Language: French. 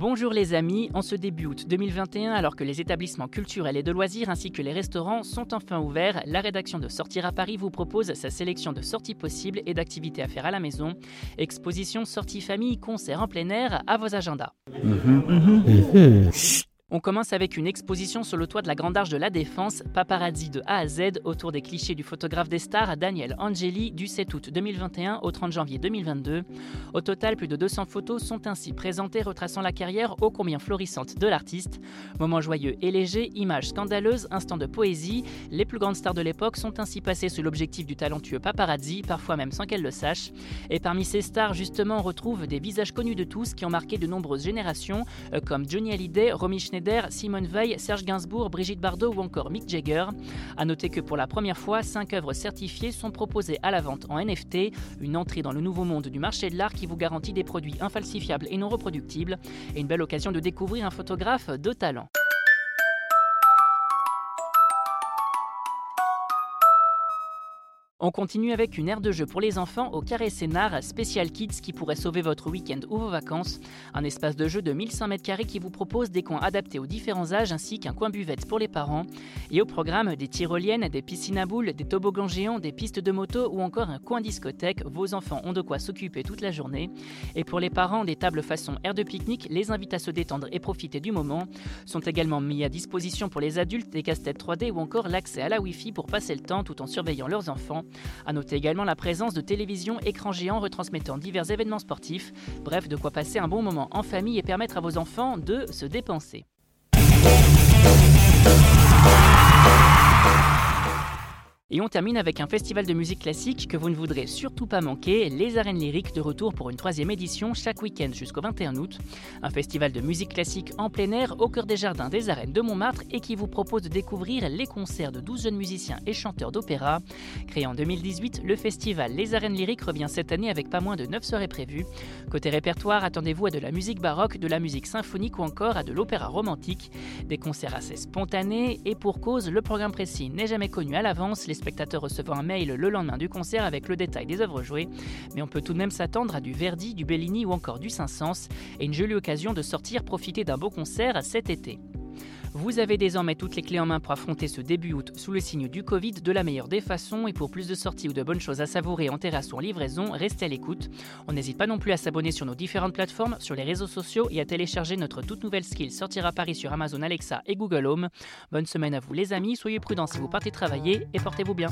Bonjour les amis, en ce début août 2021, alors que les établissements culturels et de loisirs ainsi que les restaurants sont enfin ouverts, la rédaction de Sortir à Paris vous propose sa sélection de sorties possibles et d'activités à faire à la maison. Exposition, sorties famille, concerts en plein air, à vos agendas. On commence avec une exposition sur le toit de la Grande Arche de la Défense, paparazzi de A à Z, autour des clichés du photographe des stars Daniel Angeli du 7 août 2021 au 30 janvier 2022. Au total, plus de 200 photos sont ainsi présentées retraçant la carrière ô combien florissante de l'artiste. Moments joyeux et légers, images scandaleuses, instants de poésie, les plus grandes stars de l'époque sont ainsi passées sous l'objectif du talentueux paparazzi, parfois même sans qu'elles le sachent. Et parmi ces stars, justement, on retrouve des visages connus de tous qui ont marqué de nombreuses générations, euh, comme Johnny Hallyday, Romy Schneider, Simone Veil, Serge Gainsbourg, Brigitte Bardot ou encore Mick Jagger. A noter que pour la première fois, 5 œuvres certifiées sont proposées à la vente en NFT, une entrée dans le nouveau monde du marché de l'art qui vous garantit des produits infalsifiables et non reproductibles, et une belle occasion de découvrir un photographe de talent. On continue avec une aire de jeu pour les enfants au Carré Sénard Special Kids qui pourrait sauver votre week-end ou vos vacances. Un espace de jeu de 1100 m2 qui vous propose des coins adaptés aux différents âges ainsi qu'un coin buvette pour les parents. Et au programme, des tyroliennes, des piscines à boules, des toboggans géants, des pistes de moto ou encore un coin discothèque. Vos enfants ont de quoi s'occuper toute la journée. Et pour les parents, des tables façon air de pique-nique les invitent à se détendre et profiter du moment. Sont également mis à disposition pour les adultes des casse-têtes 3D ou encore l'accès à la Wi-Fi pour passer le temps tout en surveillant leurs enfants. A noter également la présence de télévision écran géant retransmettant divers événements sportifs. Bref, de quoi passer un bon moment en famille et permettre à vos enfants de se dépenser. Et on termine avec un festival de musique classique que vous ne voudrez surtout pas manquer, les Arènes Lyriques de retour pour une troisième édition chaque week-end jusqu'au 21 août. Un festival de musique classique en plein air au cœur des jardins des arènes de Montmartre et qui vous propose de découvrir les concerts de 12 jeunes musiciens et chanteurs d'opéra. Créé en 2018, le festival Les Arènes Lyriques revient cette année avec pas moins de 9 soirées prévues. Côté répertoire, attendez-vous à de la musique baroque, de la musique symphonique ou encore à de l'opéra romantique. Des concerts assez spontanés et pour cause, le programme précis n'est jamais connu à l'avance spectateurs recevant un mail le lendemain du concert avec le détail des œuvres jouées, mais on peut tout de même s'attendre à du Verdi, du Bellini ou encore du Saint-Saëns, et une jolie occasion de sortir profiter d'un beau concert cet été. Vous avez désormais toutes les clés en main pour affronter ce début août sous le signe du Covid de la meilleure des façons et pour plus de sorties ou de bonnes choses à savourer en terrasse ou en livraison, restez à l'écoute. On n'hésite pas non plus à s'abonner sur nos différentes plateformes, sur les réseaux sociaux et à télécharger notre toute nouvelle skill Sortir à Paris sur Amazon Alexa et Google Home. Bonne semaine à vous les amis, soyez prudents si vous partez travailler et portez-vous bien.